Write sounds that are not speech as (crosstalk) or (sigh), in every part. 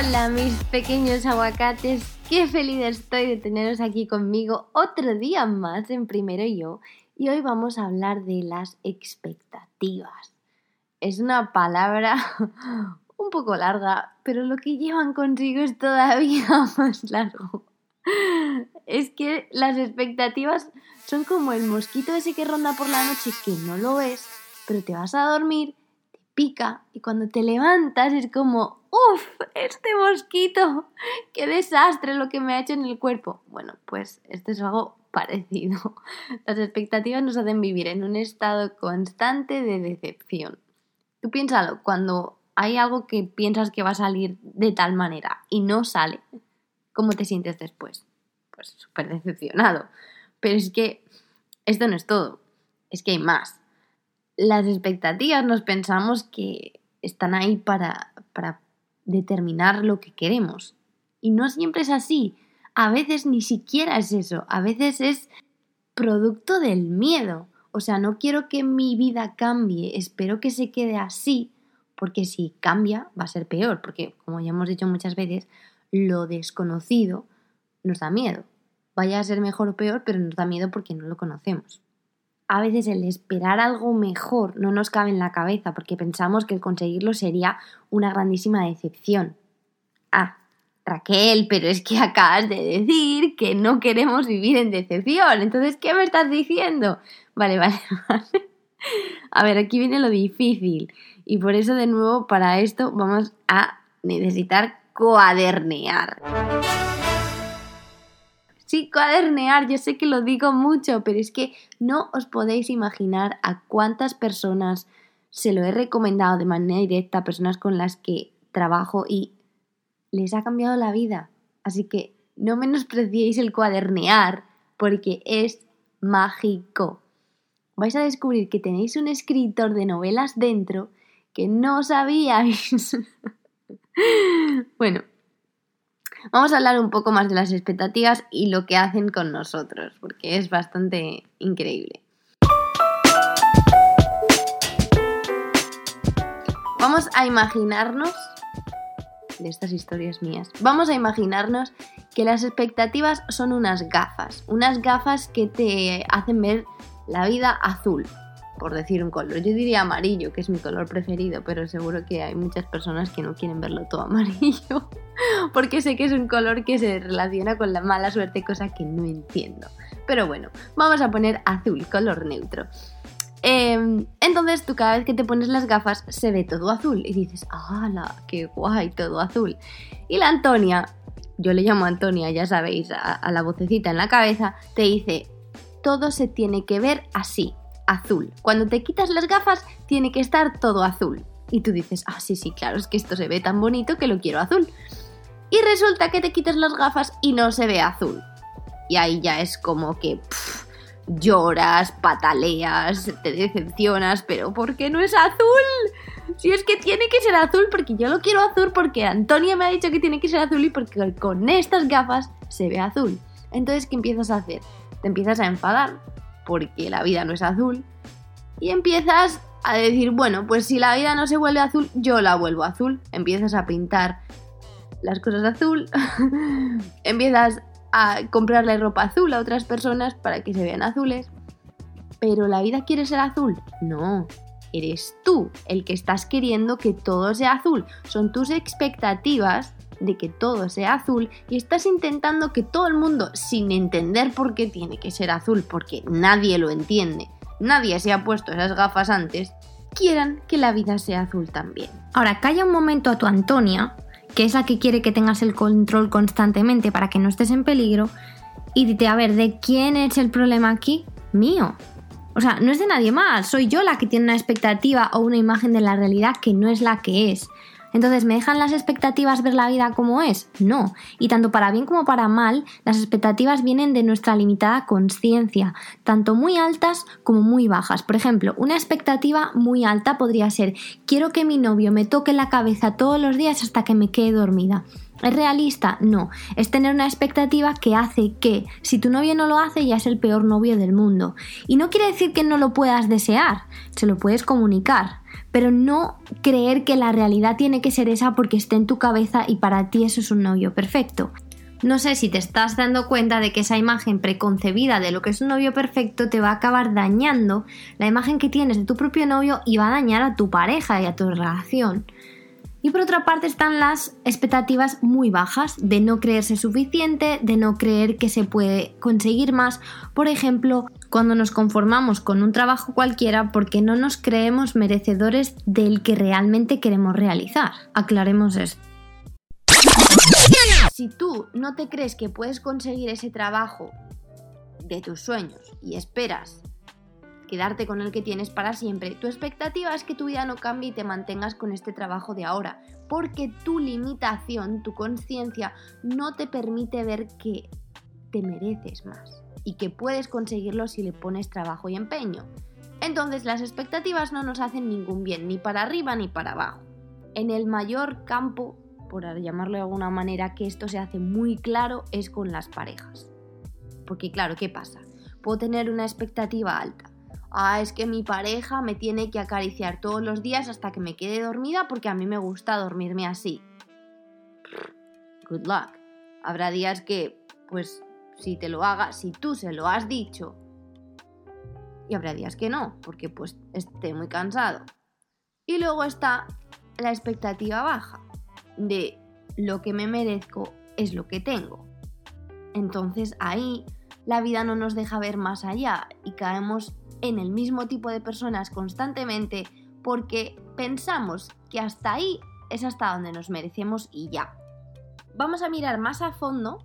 Hola mis pequeños aguacates, qué feliz estoy de teneros aquí conmigo otro día más en Primero Yo y hoy vamos a hablar de las expectativas. Es una palabra (laughs) un poco larga, pero lo que llevan consigo es todavía (laughs) más largo. Es que las expectativas son como el mosquito ese que ronda por la noche que no lo ves, pero te vas a dormir, te pica y cuando te levantas es como, ¡Uf! Este mosquito. ¡Qué desastre lo que me ha hecho en el cuerpo! Bueno, pues esto es algo parecido. (laughs) Las expectativas nos hacen vivir en un estado constante de decepción. Tú piénsalo, cuando hay algo que piensas que va a salir de tal manera y no sale, ¿cómo te sientes después? Pues súper decepcionado. Pero es que esto no es todo, es que hay más. Las expectativas nos pensamos que están ahí para, para determinar lo que queremos. Y no siempre es así. A veces ni siquiera es eso. A veces es producto del miedo. O sea, no quiero que mi vida cambie, espero que se quede así, porque si cambia va a ser peor, porque como ya hemos dicho muchas veces, lo desconocido nos da miedo. Vaya a ser mejor o peor, pero nos da miedo porque no lo conocemos a veces el esperar algo mejor no nos cabe en la cabeza porque pensamos que el conseguirlo sería una grandísima decepción. Ah, Raquel, pero es que acabas de decir que no queremos vivir en decepción. Entonces, ¿qué me estás diciendo? Vale, (laughs) vale, vale. A ver, aquí viene lo difícil. Y por eso, de nuevo, para esto vamos a necesitar cuadernear. Sí, cuadernear, yo sé que lo digo mucho, pero es que no os podéis imaginar a cuántas personas se lo he recomendado de manera directa, personas con las que trabajo y les ha cambiado la vida. Así que no menospreciéis el cuadernear porque es mágico. Vais a descubrir que tenéis un escritor de novelas dentro que no sabíais. (laughs) bueno, Vamos a hablar un poco más de las expectativas y lo que hacen con nosotros, porque es bastante increíble. Vamos a imaginarnos, de estas historias mías, vamos a imaginarnos que las expectativas son unas gafas, unas gafas que te hacen ver la vida azul, por decir un color. Yo diría amarillo, que es mi color preferido, pero seguro que hay muchas personas que no quieren verlo todo (laughs) amarillo, porque sé que es un color que se relaciona con la mala suerte, cosa que no entiendo. Pero bueno, vamos a poner azul, color neutro. Em, entonces tú cada vez que te pones las gafas se ve todo azul y dices, ¡hala! ¡Qué guay! Todo azul. Y la Antonia, yo le llamo Antonia, ya sabéis, a la vocecita en la cabeza, te dice, todo se tiene que ver así, azul. Cuando te quitas las gafas, tiene que estar todo azul. Y tú dices, ah, sí, sí, claro, es que esto se ve tan bonito que lo quiero azul. Y resulta que te quitas las gafas y no se ve azul. Y ahí ya es como que lloras, pataleas, te decepcionas, pero ¿por qué no es azul? Si es que tiene que ser azul porque yo lo quiero azul porque Antonia me ha dicho que tiene que ser azul y porque con estas gafas se ve azul. Entonces, ¿qué empiezas a hacer? Te empiezas a enfadar porque la vida no es azul. Y empiezas a decir, bueno, pues si la vida no se vuelve azul, yo la vuelvo azul. Empiezas a pintar las cosas azul, (laughs) empiezas a comprarle ropa azul a otras personas para que se vean azules. Pero la vida quiere ser azul. No, eres tú el que estás queriendo que todo sea azul. Son tus expectativas de que todo sea azul y estás intentando que todo el mundo, sin entender por qué tiene que ser azul, porque nadie lo entiende, nadie se ha puesto esas gafas antes, quieran que la vida sea azul también. Ahora, calla un momento a tu Antonia, que es la que quiere que tengas el control constantemente para que no estés en peligro, y dite, a ver, ¿de quién es el problema aquí? Mío. O sea, no es de nadie más, soy yo la que tiene una expectativa o una imagen de la realidad que no es la que es. Entonces, ¿me dejan las expectativas ver la vida como es? No. Y tanto para bien como para mal, las expectativas vienen de nuestra limitada conciencia, tanto muy altas como muy bajas. Por ejemplo, una expectativa muy alta podría ser, quiero que mi novio me toque la cabeza todos los días hasta que me quede dormida. ¿Es realista? No. Es tener una expectativa que hace que, si tu novio no lo hace, ya es el peor novio del mundo. Y no quiere decir que no lo puedas desear, se lo puedes comunicar, pero no creer que la realidad tiene que ser esa porque esté en tu cabeza y para ti eso es un novio perfecto. No sé si te estás dando cuenta de que esa imagen preconcebida de lo que es un novio perfecto te va a acabar dañando la imagen que tienes de tu propio novio y va a dañar a tu pareja y a tu relación. Y por otra parte están las expectativas muy bajas, de no creerse suficiente, de no creer que se puede conseguir más. Por ejemplo, cuando nos conformamos con un trabajo cualquiera porque no nos creemos merecedores del que realmente queremos realizar. Aclaremos esto. Si tú no te crees que puedes conseguir ese trabajo de tus sueños y esperas quedarte con el que tienes para siempre, tu expectativa es que tu vida no cambie y te mantengas con este trabajo de ahora, porque tu limitación, tu conciencia, no te permite ver que te mereces más y que puedes conseguirlo si le pones trabajo y empeño. Entonces las expectativas no nos hacen ningún bien, ni para arriba ni para abajo. En el mayor campo, por llamarlo de alguna manera, que esto se hace muy claro es con las parejas. Porque claro, ¿qué pasa? Puedo tener una expectativa alta, ah, es que mi pareja me tiene que acariciar todos los días hasta que me quede dormida porque a mí me gusta dormirme así. Good luck. Habrá días que, pues, si te lo haga, si tú se lo has dicho, y habrá días que no, porque pues esté muy cansado. Y luego está la expectativa baja, de lo que me merezco es lo que tengo. Entonces ahí la vida no nos deja ver más allá y caemos en el mismo tipo de personas constantemente porque pensamos que hasta ahí es hasta donde nos merecemos y ya. Vamos a mirar más a fondo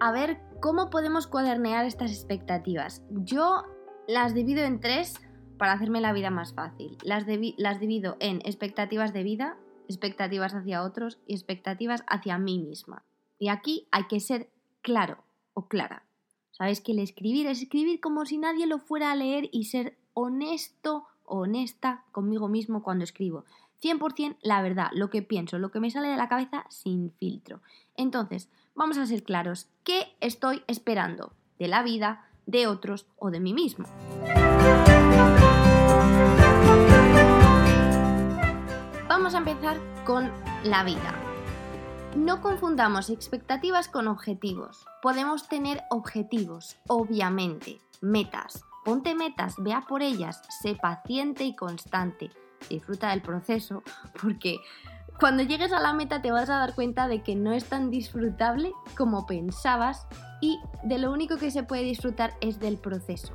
a ver cómo podemos cuadernear estas expectativas. Yo las divido en tres para hacerme la vida más fácil. Las, divido en expectativas de vida, expectativas hacia otros y expectativas hacia mí misma. Y aquí hay que ser claro o clara. Sabes que el escribir es escribir como si nadie lo fuera a leer y ser honesto o honesta conmigo mismo cuando escribo. 100% la verdad, lo que pienso, lo que me sale de la cabeza sin filtro. Entonces, vamos a ser claros, ¿qué estoy esperando de la vida, de otros o de mí mismo? Vamos a empezar con la vida. No confundamos expectativas con objetivos. Podemos tener objetivos, obviamente, metas. Ponte metas, vea por ellas, sé paciente y constante. Disfruta del proceso (laughs) porque cuando llegues a la meta te vas a dar cuenta de que no es tan disfrutable como pensabas y de lo único que se puede disfrutar es del proceso.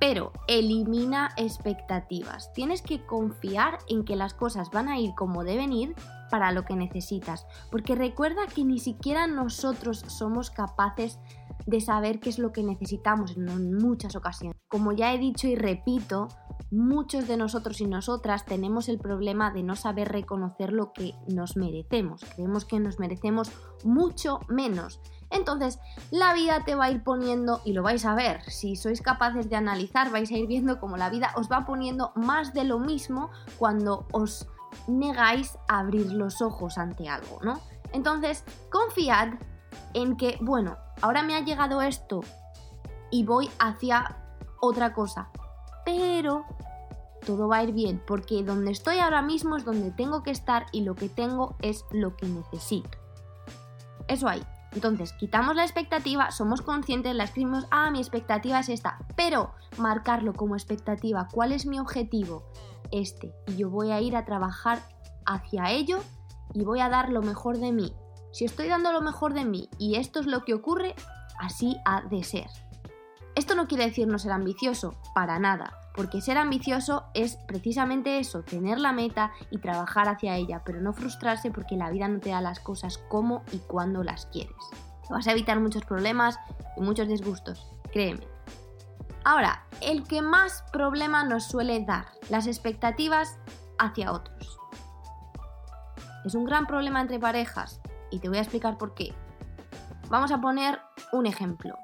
Pero elimina expectativas. Tienes que confiar en que las cosas van a ir como deben ir para lo que necesitas. Porque recuerda que ni siquiera nosotros somos capaces de saber qué es lo que necesitamos en muchas ocasiones. Como ya he dicho y repito, muchos de nosotros y nosotras tenemos el problema de no saber reconocer lo que nos merecemos. Creemos que nos merecemos mucho menos. Entonces, la vida te va a ir poniendo, y lo vais a ver, si sois capaces de analizar, vais a ir viendo cómo la vida os va poniendo más de lo mismo cuando os negáis a abrir los ojos ante algo, ¿no? Entonces, confiad en que, bueno, ahora me ha llegado esto y voy hacia otra cosa, pero todo va a ir bien, porque donde estoy ahora mismo es donde tengo que estar y lo que tengo es lo que necesito. Eso ahí. Entonces, quitamos la expectativa, somos conscientes, la escribimos, ah, mi expectativa es esta, pero marcarlo como expectativa, ¿cuál es mi objetivo? Este. Y yo voy a ir a trabajar hacia ello y voy a dar lo mejor de mí. Si estoy dando lo mejor de mí y esto es lo que ocurre, así ha de ser. Esto no quiere decir no ser ambicioso, para nada, porque ser ambicioso es precisamente eso, tener la meta y trabajar hacia ella, pero no frustrarse porque la vida no te da las cosas como y cuando las quieres. Te vas a evitar muchos problemas y muchos disgustos, créeme. Ahora, el que más problema nos suele dar, las expectativas hacia otros. es un gran problema entre parejas y te voy a explicar por qué. Vamos a poner un ejemplo.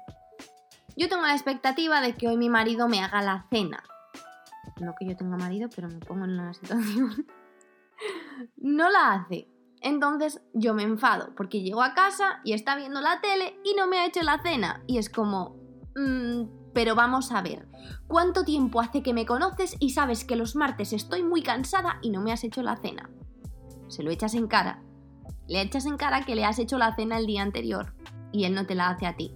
Yo tengo la expectativa de que hoy mi marido me haga la cena. No que yo tenga marido, pero me pongo en una situación. (laughs) no la hace. Entonces yo me enfado porque llego a casa y está viendo la tele y no me ha hecho la cena. Y es como... Mm, pero vamos a ver, ¿cuánto tiempo hace que me conoces y sabes que los martes estoy muy cansada y no me has hecho la cena? Se lo echas en cara. Le echas en cara que le has hecho la cena el día anterior y él no te la hace a ti.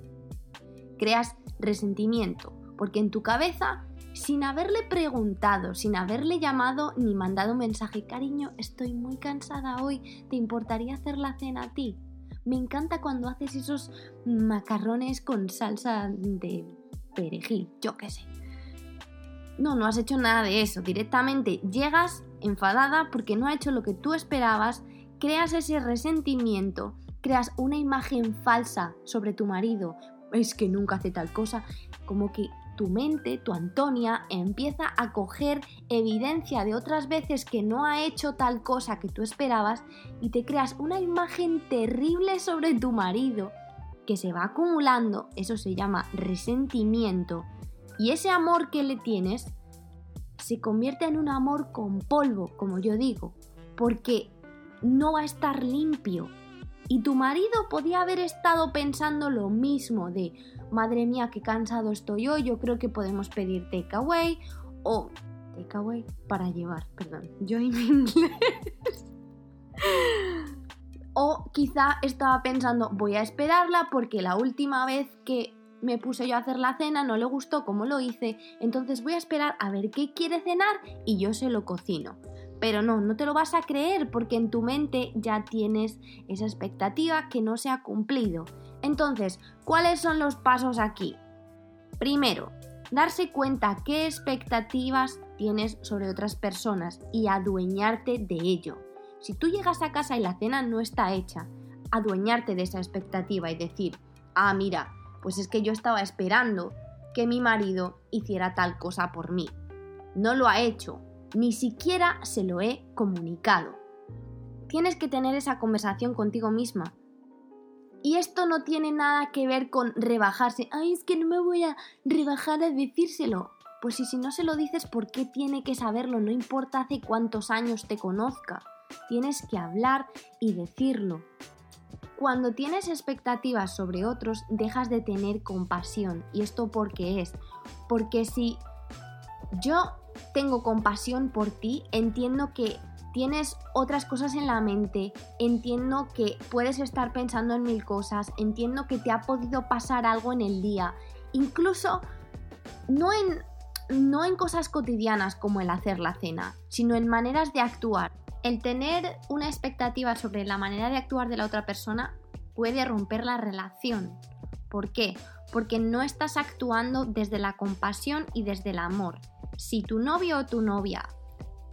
Creas resentimiento, porque en tu cabeza, sin haberle preguntado, sin haberle llamado ni mandado un mensaje, cariño, estoy muy cansada hoy, ¿te importaría hacer la cena a ti? Me encanta cuando haces esos macarrones con salsa de perejil, yo qué sé. No, no has hecho nada de eso. Directamente llegas enfadada porque no ha hecho lo que tú esperabas, creas ese resentimiento, creas una imagen falsa sobre tu marido, es que nunca hace tal cosa, como que tu mente, tu Antonia, empieza a coger evidencia de otras veces que no ha hecho tal cosa que tú esperabas y te creas una imagen terrible sobre tu marido que se va acumulando, eso se llama resentimiento, y ese amor que le tienes se convierte en un amor con polvo, como yo digo, porque no va a estar limpio, y tu marido podía haber estado pensando lo mismo de, madre mía, qué cansado estoy hoy, yo creo que podemos pedir takeaway o takeaway para llevar, perdón, yo en inglés. (laughs) o quizá estaba pensando, voy a esperarla porque la última vez que me puse yo a hacer la cena no le gustó como lo hice, entonces voy a esperar a ver qué quiere cenar y yo se lo cocino. Pero no, no te lo vas a creer porque en tu mente ya tienes esa expectativa que no se ha cumplido. Entonces, ¿cuáles son los pasos aquí? Primero, darse cuenta qué expectativas tienes sobre otras personas y adueñarte de ello. Si tú llegas a casa y la cena no está hecha, adueñarte de esa expectativa y decir, ah, mira, pues es que yo estaba esperando que mi marido hiciera tal cosa por mí. No lo ha hecho, ni siquiera se lo he comunicado. Tienes que tener esa conversación contigo misma. Y esto no tiene nada que ver con rebajarse. Ay, es que no me voy a rebajar a decírselo. Pues si, si no se lo dices, ¿por qué tiene que saberlo? No importa hace cuántos años te conozca. Tienes que hablar y decirlo. Cuando tienes expectativas sobre otros, dejas de tener compasión. ¿Y esto por qué es? Porque si yo tengo compasión por ti, entiendo que tienes otras cosas en la mente, entiendo que puedes estar pensando en mil cosas, entiendo que te ha podido pasar algo en el día, incluso no en, no en cosas cotidianas como el hacer la cena, sino en maneras de actuar. El tener una expectativa sobre la manera de actuar de la otra persona puede romper la relación. ¿Por qué? Porque no estás actuando desde la compasión y desde el amor. Si tu novio o tu novia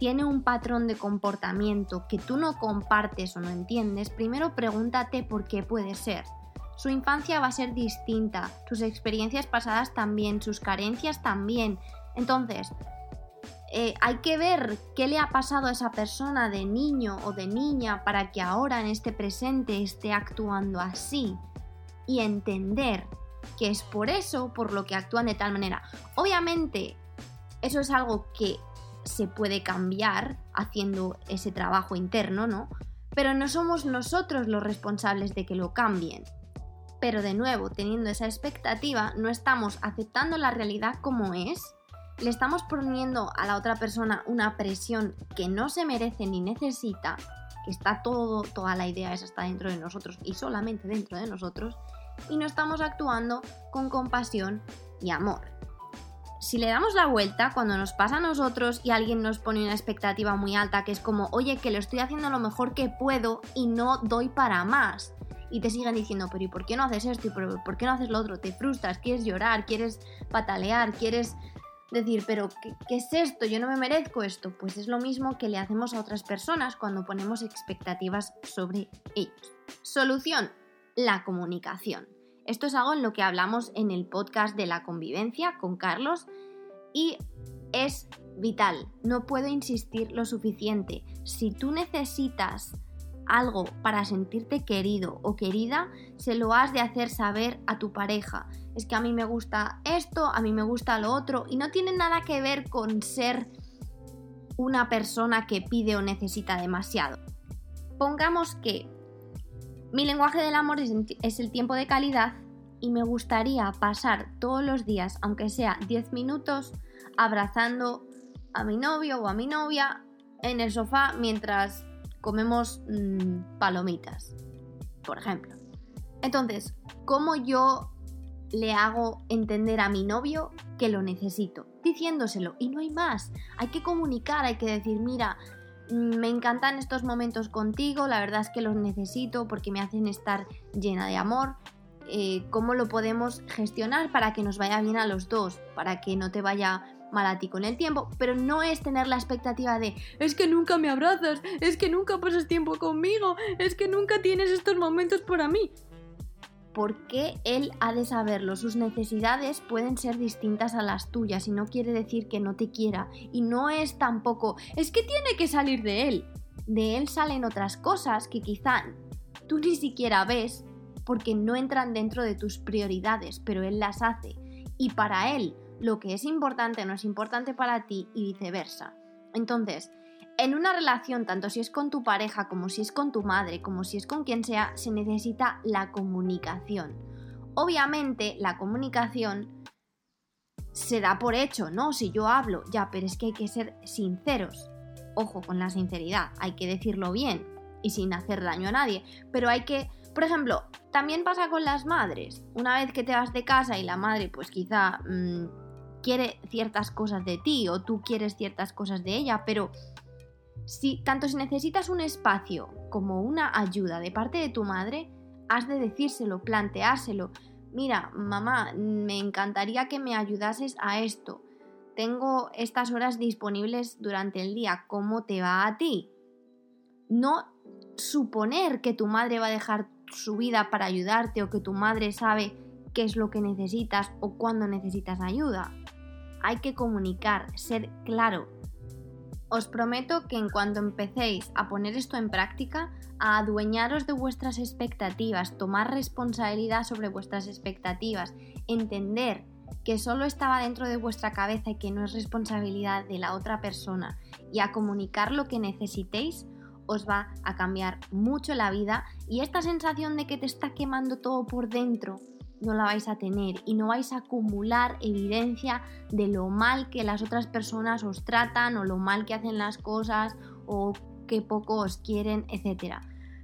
tiene un patrón de comportamiento que tú no compartes o no entiendes, primero pregúntate por qué puede ser. Su infancia va a ser distinta, sus experiencias pasadas también, sus carencias también. Entonces, eh, hay que ver qué le ha pasado a esa persona de niño o de niña para que ahora en este presente esté actuando así y entender que es por eso por lo que actúan de tal manera. Obviamente, eso es algo que se puede cambiar haciendo ese trabajo interno, ¿no? Pero no somos nosotros los responsables de que lo cambien. Pero de nuevo, teniendo esa expectativa, no estamos aceptando la realidad como es le estamos poniendo a la otra persona una presión que no se merece ni necesita, que está todo, toda la idea esa está dentro de nosotros y solamente dentro de nosotros, y no estamos actuando con compasión y amor. Si le damos la vuelta, cuando nos pasa a nosotros y alguien nos pone una expectativa muy alta, que es como, oye, que lo estoy haciendo lo mejor que puedo y no doy para más, y te siguen diciendo, pero ¿y por qué no haces esto? ¿Y por qué no haces lo otro? Te frustras, quieres llorar, quieres patalear, quieres decir, pero ¿qué, es esto? Yo no me merezco esto. Pues es lo mismo que le hacemos a otras personas cuando ponemos expectativas sobre ellos. Solución, la comunicación. Esto es algo en lo que hablamos en el podcast de la convivencia con Carlos y es vital. No puedo insistir lo suficiente. Si tú necesitas algo para sentirte querido o querida, se lo has de hacer saber a tu pareja. Es que a mí me gusta esto, a mí me gusta lo otro, y no tiene nada que ver con ser una persona que pide o necesita demasiado. Pongamos que mi lenguaje del amor es el tiempo de calidad y me gustaría pasar todos los días, aunque sea 10 minutos, abrazando a mi novio o a mi novia en el sofá mientras comemos mm, palomitas, por ejemplo. Entonces, ¿cómo yo le hago entender a mi novio que lo necesito? Diciéndoselo, y no hay más. Hay que comunicar, hay que decir, mira, me encantan estos momentos contigo, la verdad es que los necesito porque me hacen estar llena de amor. Eh, ¿Cómo lo podemos gestionar para que nos vaya bien a los dos? Para que no te vaya mal a ti con el tiempo, pero no es tener la expectativa de es que nunca me abrazas, es que nunca pasas tiempo conmigo, es que nunca tienes estos momentos para mí. Porque él ha de saberlo, sus necesidades pueden ser distintas a las tuyas y no quiere decir que no te quiera y no es tampoco es que tiene que salir de él. De él salen otras cosas que quizá tú ni siquiera ves porque no entran dentro de tus prioridades, pero él las hace. Y para él, lo que es importante no es importante para ti y viceversa. Entonces, en una relación, tanto si es con tu pareja, como si es con tu madre, como si es con quien sea, se necesita la comunicación. Obviamente, la comunicación se da por hecho, ¿no? Si yo hablo, ya, pero es que hay que ser sinceros. Ojo con la sinceridad, hay que decirlo bien y sin hacer daño a nadie, pero hay que, por ejemplo, también pasa con las madres. Una vez que te vas de casa y la madre, pues quizá mm, quiere ciertas cosas de ti o tú quieres ciertas cosas de ella, pero si tanto si necesitas un espacio como una ayuda de parte de tu madre, has de decírselo, planteárselo. Mira, mamá, me encantaría que me ayudases a esto. Tengo estas horas disponibles durante el día. ¿Cómo te va a ti? No suponer que tu madre va a dejar su vida para ayudarte o que tu madre sabe qué es lo que necesitas o cuándo necesitas ayuda hay que comunicar, ser claro. Os prometo que en cuanto empecéis a poner esto en práctica, a adueñaros de vuestras expectativas, tomar responsabilidad sobre vuestras expectativas, entender que solo estaba dentro de vuestra cabeza y que no es responsabilidad de la otra persona y a comunicar lo que necesitéis, os va a cambiar mucho la vida y esta sensación de que te está quemando todo por dentro no la vais a tener y no vais a acumular evidencia de lo mal que las otras personas os tratan o lo mal que hacen las cosas o qué poco os quieren, etc.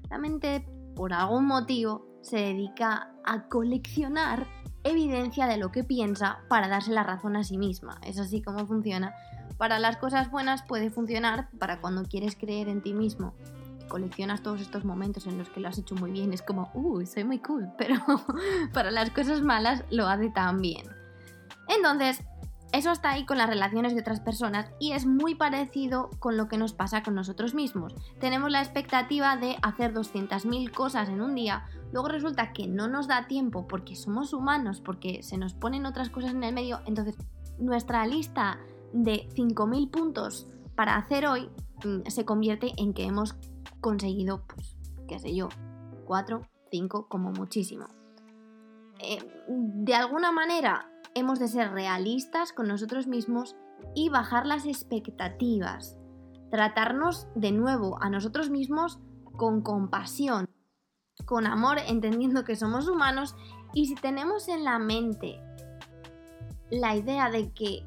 La mente, por algún motivo, se dedica a coleccionar evidencia de lo que piensa para darse la razón a sí misma. Es así como funciona. Para las cosas buenas puede funcionar para cuando quieres creer en ti mismo coleccionas todos estos momentos en los que lo has hecho muy bien, es como, uy, soy muy cool, (laughs) pero para las cosas malas lo hace tan bien. Entonces, eso está ahí con las relaciones de otras personas y es muy parecido con lo que nos pasa con nosotros mismos. Tenemos la expectativa de hacer 200.000 cosas en un día, luego resulta que no nos da tiempo porque somos humanos, porque se nos ponen otras cosas en el medio, entonces nuestra lista de 5.000 puntos para hacer hoy mm, se convierte en que hemos conseguido, pues, qué sé yo, 4, 5 como muchísimo. Eh, de alguna manera hemos de ser realistas con nosotros mismos y bajar las expectativas. Tratarnos de nuevo a nosotros mismos con compasión, con amor, entendiendo que somos humanos y si tenemos en la mente la idea de que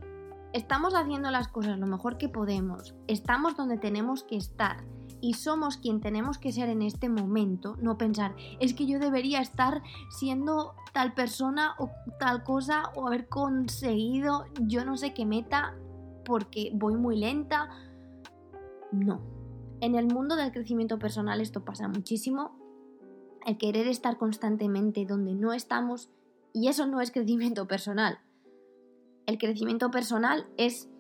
estamos haciendo las cosas lo mejor que podemos, estamos donde tenemos que estar y somos quien tenemos que ser en este momento, no pensar, es que yo debería estar siendo tal persona o tal cosa o haber conseguido yo no sé qué meta porque voy muy lenta. No. En el mundo del crecimiento personal esto pasa muchísimo. El querer estar constantemente donde no estamos y eso no es crecimiento personal. El crecimiento personal es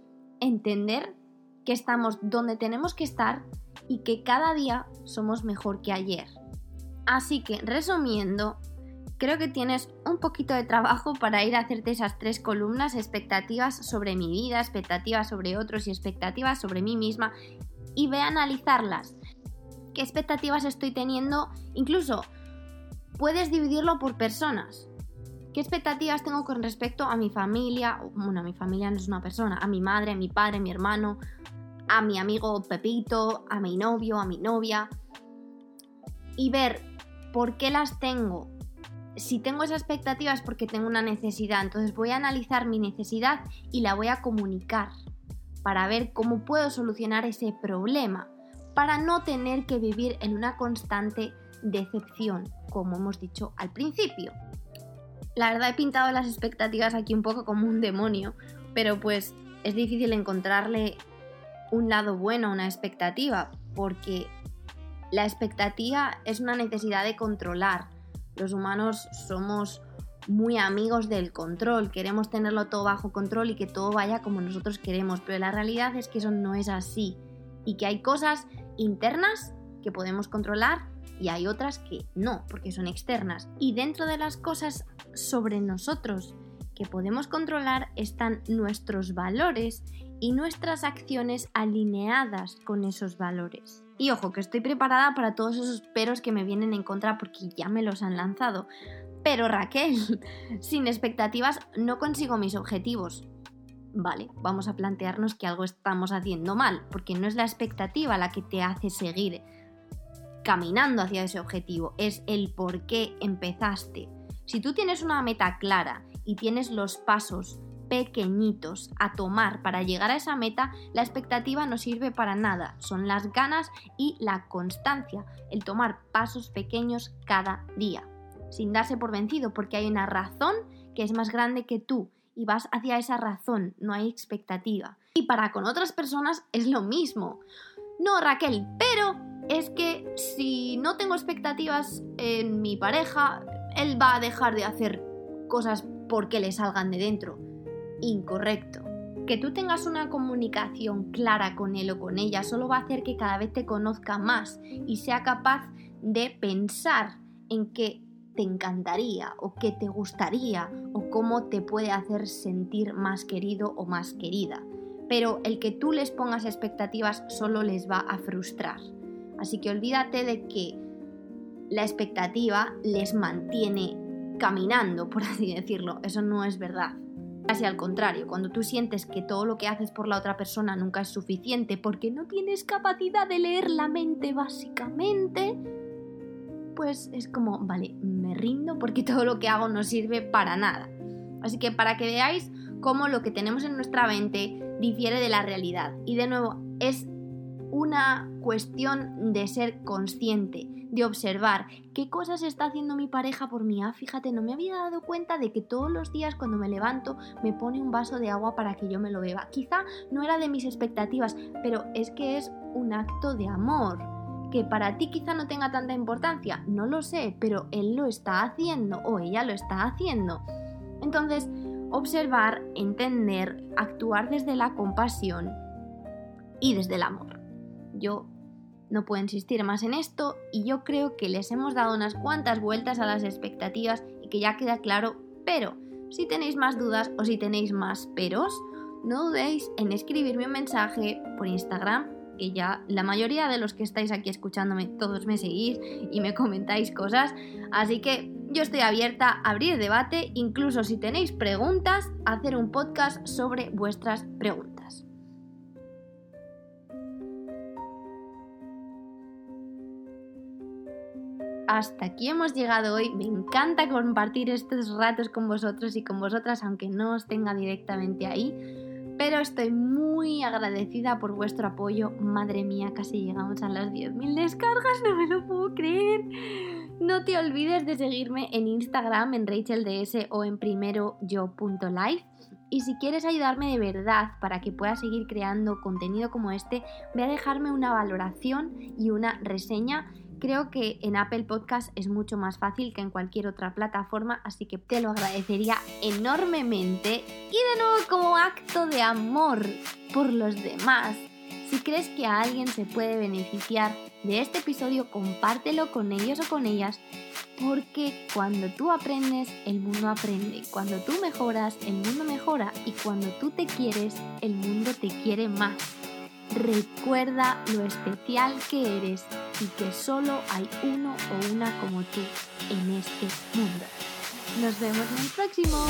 entender que estamos donde tenemos que estar y que cada día somos mejor que ayer. Así que, resumiendo, creo que tienes un poquito de trabajo para ir a hacerte esas tres columnas, expectativas sobre mi vida, expectativas sobre otros y expectativas sobre mí misma, y ve a analizarlas. qué expectativas estoy teniendo, incluso puedes dividirlo por personas. ¿Qué expectativas tengo con respecto a mi familia? Bueno, mi familia no es una persona, a mi madre, a mi padre, a mi hermano, a mi amigo Pepito, a mi novio, a mi novia. Y ver por qué las tengo. Si tengo esa expectativa es porque tengo una necesidad, entonces voy a analizar mi necesidad y la voy a comunicar para ver cómo puedo solucionar ese problema, para no tener que vivir en una constante decepción, como hemos dicho al principio. La verdad he pintado las expectativas aquí un poco como un demonio, pero pues es difícil encontrarle un lado bueno una expectativa, porque la expectativa es una necesidad de controlar. Los humanos somos muy amigos del control, queremos tenerlo todo bajo control y que todo vaya como nosotros queremos, pero la realidad es que eso no es así y que hay cosas internas que podemos controlar y hay otras que no, porque son externas. Y dentro de las cosas sobre nosotros que podemos controlar están nuestros valores y nuestras acciones alineadas con esos valores. Y ojo, que estoy preparada para todos esos peros que me vienen en contra porque ya me los han lanzado. Pero Raquel, (laughs) sin expectativas no consigo mis objetivos. Vale, vamos a plantearnos que algo estamos haciendo mal, porque no es la expectativa la que te hace seguir caminando hacia ese objetivo, es el por qué empezaste. Si tú tienes una meta clara y tienes los pasos pequeñitos a tomar para llegar a esa meta, la expectativa no sirve para nada. Son las ganas y la constancia, el tomar pasos pequeños cada día, sin darse por vencido, porque hay una razón que es más grande que tú y vas hacia esa razón, no hay expectativa. Y para con otras personas es lo mismo. No, Raquel, pero es que si no tengo expectativas en mi pareja, él va a dejar de hacer cosas porque le salgan de dentro. Incorrecto. Que tú tengas una comunicación clara con él o con ella solo va a hacer que cada vez te conozca más y sea capaz de pensar en qué te encantaría o qué te gustaría o cómo te puede hacer sentir más querido o más querida. Pero el que tú les pongas expectativas solo les va a frustrar. Así que olvídate de que la expectativa les mantiene caminando, por así decirlo. Eso no es verdad. Casi al contrario, cuando tú sientes que todo lo que haces por la otra persona nunca es suficiente porque no tienes capacidad de leer la mente básicamente, pues es como, vale, me rindo porque (laughs) todo lo que hago no sirve para nada. Así que para que veáis cómo lo que tenemos en nuestra mente difiere de la realidad. Y de nuevo, es una cuestión de ser consciente, de observar qué cosas está haciendo mi pareja por mí. Ah, fíjate, no me había dado cuenta de que todos los días cuando me levanto me pone un vaso de agua para que yo me lo beba. Quizá no era de mis expectativas, pero es que es un acto de amor. Que para ti quizá no tenga tanta importancia, no lo sé, pero él lo está haciendo o ella lo está haciendo. Entonces, observar, entender, actuar desde la compasión y desde el amor. Yo no puedo insistir más en esto y yo creo que les hemos dado unas cuantas vueltas a las expectativas y que ya queda claro, pero si tenéis más dudas o si tenéis más peros, no dudéis en escribirme un mensaje por Instagram, que ya la mayoría de los que estáis aquí escuchándome todos me seguís y me comentáis cosas, así que yo estoy abierta a abrir debate, incluso si tenéis preguntas, hacer un podcast sobre vuestras preguntas. Hasta aquí hemos llegado hoy. Me encanta compartir estos ratos con vosotros y con vosotras, aunque no os tenga directamente ahí. Pero estoy muy agradecida por vuestro apoyo. Madre mía, casi llegamos a las 10.000 descargas, no me lo puedo creer. No te olvides de seguirme en Instagram, en RachelDS o en primeroyo.life. Y si quieres ayudarme de verdad para que pueda seguir creando contenido como este, ve a dejarme una valoración y una reseña Creo que en Apple Podcast es mucho más fácil que en cualquier otra plataforma, así que te lo agradecería enormemente. Y de nuevo como acto de amor por los demás, si crees que a alguien se puede beneficiar de este episodio, compártelo con ellos o con ellas, porque cuando tú aprendes, el mundo aprende. Cuando tú mejoras, el mundo mejora. Y cuando tú te quieres, el mundo te quiere más. Recuerda lo especial que eres y que solo hay uno o una como tú en este mundo. Nos vemos en el próximo.